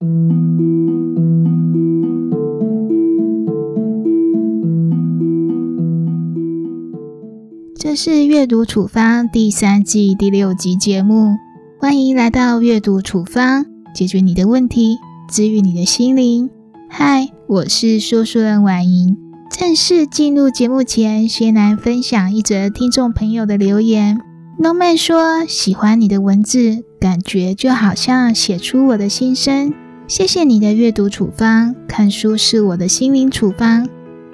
这是阅读处方第三季第六集节目，欢迎来到阅读处方，解决你的问题，治愈你的心灵。嗨，我是说书人婉莹。正式进入节目前，先来分享一则听众朋友的留言。Noman 说：“喜欢你的文字，感觉就好像写出我的心声。谢谢你的阅读处方，看书是我的心灵处方，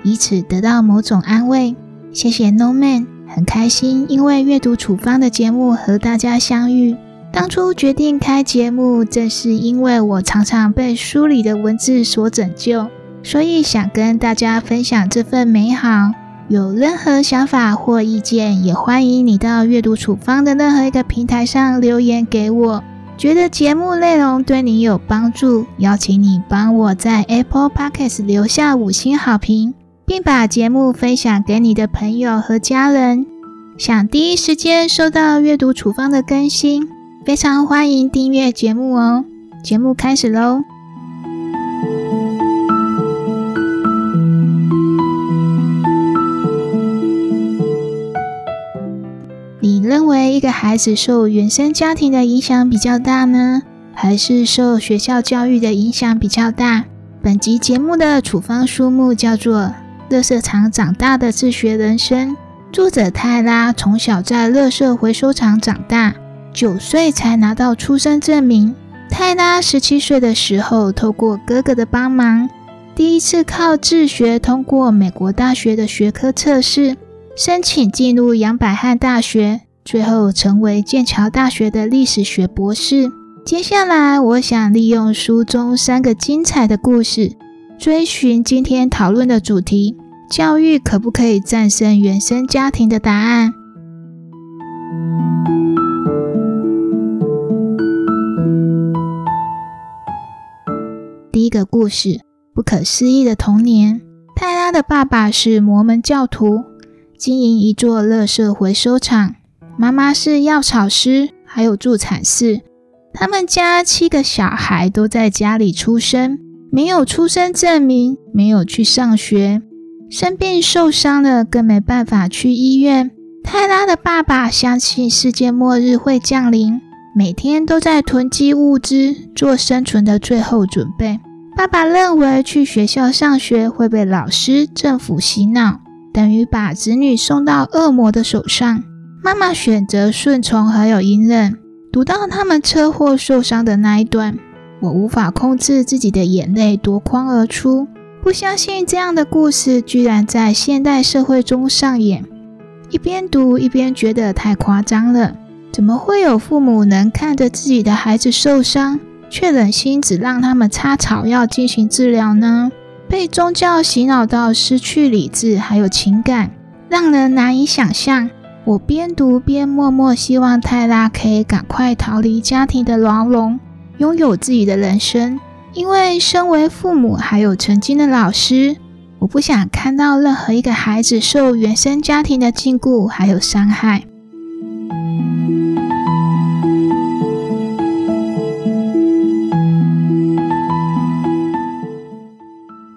以此得到某种安慰。谢谢 Noman，很开心，因为阅读处方的节目和大家相遇。当初决定开节目，正是因为我常常被书里的文字所拯救。”所以想跟大家分享这份美好。有任何想法或意见，也欢迎你到阅读处方的任何一个平台上留言给我。觉得节目内容对你有帮助，邀请你帮我在 Apple Podcast 留下五星好评，并把节目分享给你的朋友和家人。想第一时间收到阅读处方的更新，非常欢迎订阅节目哦。节目开始喽！孩子受原生家庭的影响比较大呢，还是受学校教育的影响比较大？本集节目的处方书目叫做《乐色场长大的自学人生》，作者泰拉从小在乐色回收厂长大，九岁才拿到出生证明。泰拉十七岁的时候，透过哥哥的帮忙，第一次靠自学通过美国大学的学科测试，申请进入杨百翰大学。最后成为剑桥大学的历史学博士。接下来，我想利用书中三个精彩的故事，追寻今天讨论的主题：教育可不可以战胜原生家庭的答案？第一个故事：不可思议的童年。泰拉的爸爸是摩门教徒，经营一座垃圾回收厂。妈妈是药草师，还有助产士。他们家七个小孩都在家里出生，没有出生证明，没有去上学，生病受伤了更没办法去医院。泰拉的爸爸相信世界末日会降临，每天都在囤积物资，做生存的最后准备。爸爸认为去学校上学会被老师、政府洗脑，等于把子女送到恶魔的手上。妈妈选择顺从，还有隐忍。读到他们车祸受伤的那一段，我无法控制自己的眼泪夺眶而出。不相信这样的故事居然在现代社会中上演。一边读一边觉得太夸张了。怎么会有父母能看着自己的孩子受伤，却忍心只让他们擦草药进行治疗呢？被宗教洗脑到失去理智还有情感，让人难以想象。我边读边默默希望泰拉可以赶快逃离家庭的牢笼，拥有自己的人生。因为身为父母，还有曾经的老师，我不想看到任何一个孩子受原生家庭的禁锢还有伤害。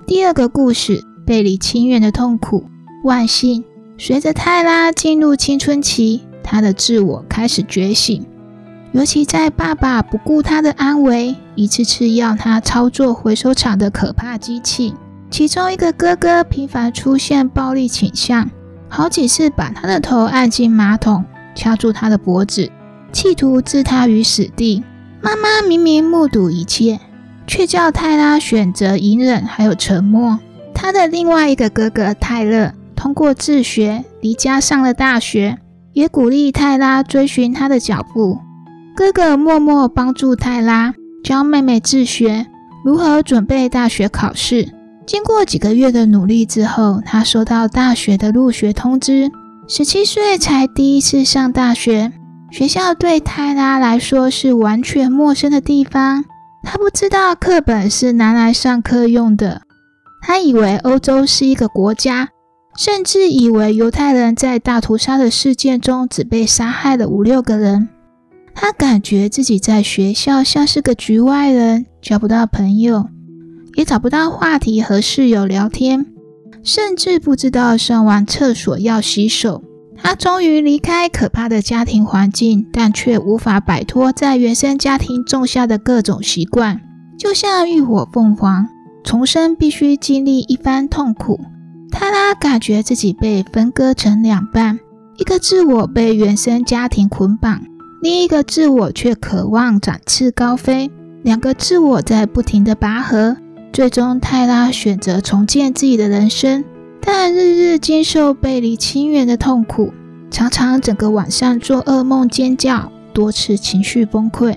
第二个故事：背离亲缘的痛苦。万幸。随着泰拉进入青春期，他的自我开始觉醒。尤其在爸爸不顾他的安危，一次次要他操作回收厂的可怕机器。其中一个哥哥频繁出现暴力倾向，好几次把他的头按进马桶，掐住他的脖子，企图置他于死地。妈妈明明目睹一切，却叫泰拉选择隐忍还有沉默。他的另外一个哥哥泰勒。通过自学离家上了大学，也鼓励泰拉追寻他的脚步。哥哥默默帮助泰拉，教妹妹自学如何准备大学考试。经过几个月的努力之后，他收到大学的入学通知。十七岁才第一次上大学，学校对泰拉来说是完全陌生的地方。他不知道课本是拿来上课用的，他以为欧洲是一个国家。甚至以为犹太人在大屠杀的事件中只被杀害了五六个人。他感觉自己在学校像是个局外人，交不到朋友，也找不到话题和室友聊天，甚至不知道上完厕所要洗手。他终于离开可怕的家庭环境，但却无法摆脱在原生家庭种下的各种习惯，就像浴火凤凰，重生必须经历一番痛苦。泰拉感觉自己被分割成两半，一个自我被原生家庭捆绑，另一个自我却渴望展翅高飞。两个自我在不停的拔河，最终泰拉选择重建自己的人生。但日日经受背离亲缘的痛苦，常常整个晚上做噩梦、尖叫，多次情绪崩溃。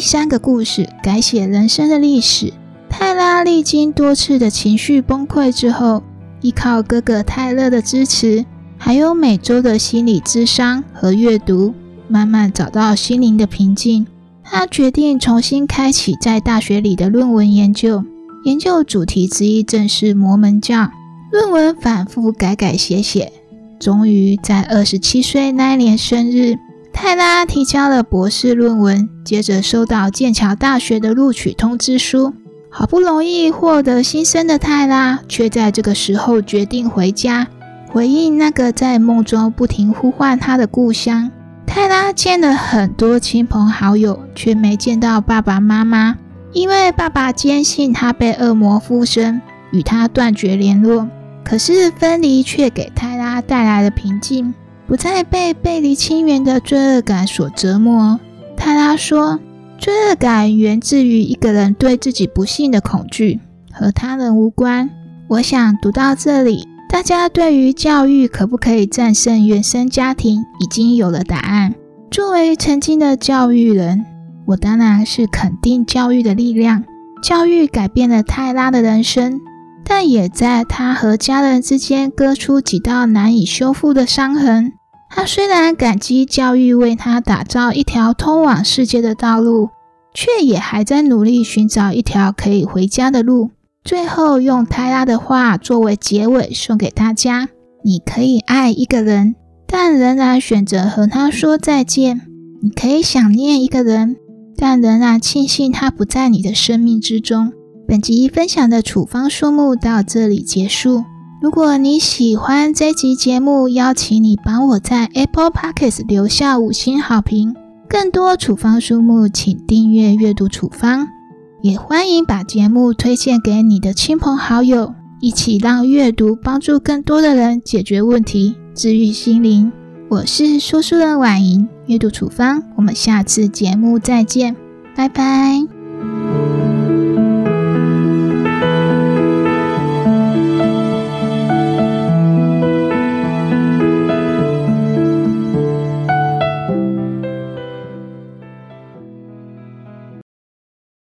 第三个故事改写人生的历史。泰拉历经多次的情绪崩溃之后，依靠哥哥泰勒的支持，还有每周的心理咨商和阅读，慢慢找到心灵的平静。他决定重新开启在大学里的论文研究，研究主题之一正是摩门教。论文反复改改写写，终于在二十七岁那一年生日，泰拉提交了博士论文。接着收到剑桥大学的录取通知书，好不容易获得新生的泰拉，却在这个时候决定回家，回应那个在梦中不停呼唤他的故乡。泰拉见了很多亲朋好友，却没见到爸爸妈妈，因为爸爸坚信他被恶魔附身，与他断绝联络。可是分离却给泰拉带来了平静，不再被背离亲缘的罪恶感所折磨。泰拉说：“罪恶感源自于一个人对自己不幸的恐惧，和他人无关。”我想读到这里。大家对于教育可不可以战胜原生家庭已经有了答案。作为曾经的教育人，我当然是肯定教育的力量。教育改变了泰拉的人生，但也在他和家人之间割出几道难以修复的伤痕。他虽然感激教育为他打造一条通往世界的道路，却也还在努力寻找一条可以回家的路。最后，用泰拉的话作为结尾送给大家：你可以爱一个人，但仍然选择和他说再见；你可以想念一个人，但仍然庆幸他不在你的生命之中。本集分享的处方书目到这里结束。如果你喜欢这集节目，邀请你帮我在 Apple Podcast 留下五星好评。更多处方书目，请订阅阅读处方。也欢迎把节目推荐给你的亲朋好友，一起让阅读帮助更多的人解决问题、治愈心灵。我是说书人婉莹，阅读处方，我们下次节目再见，拜拜。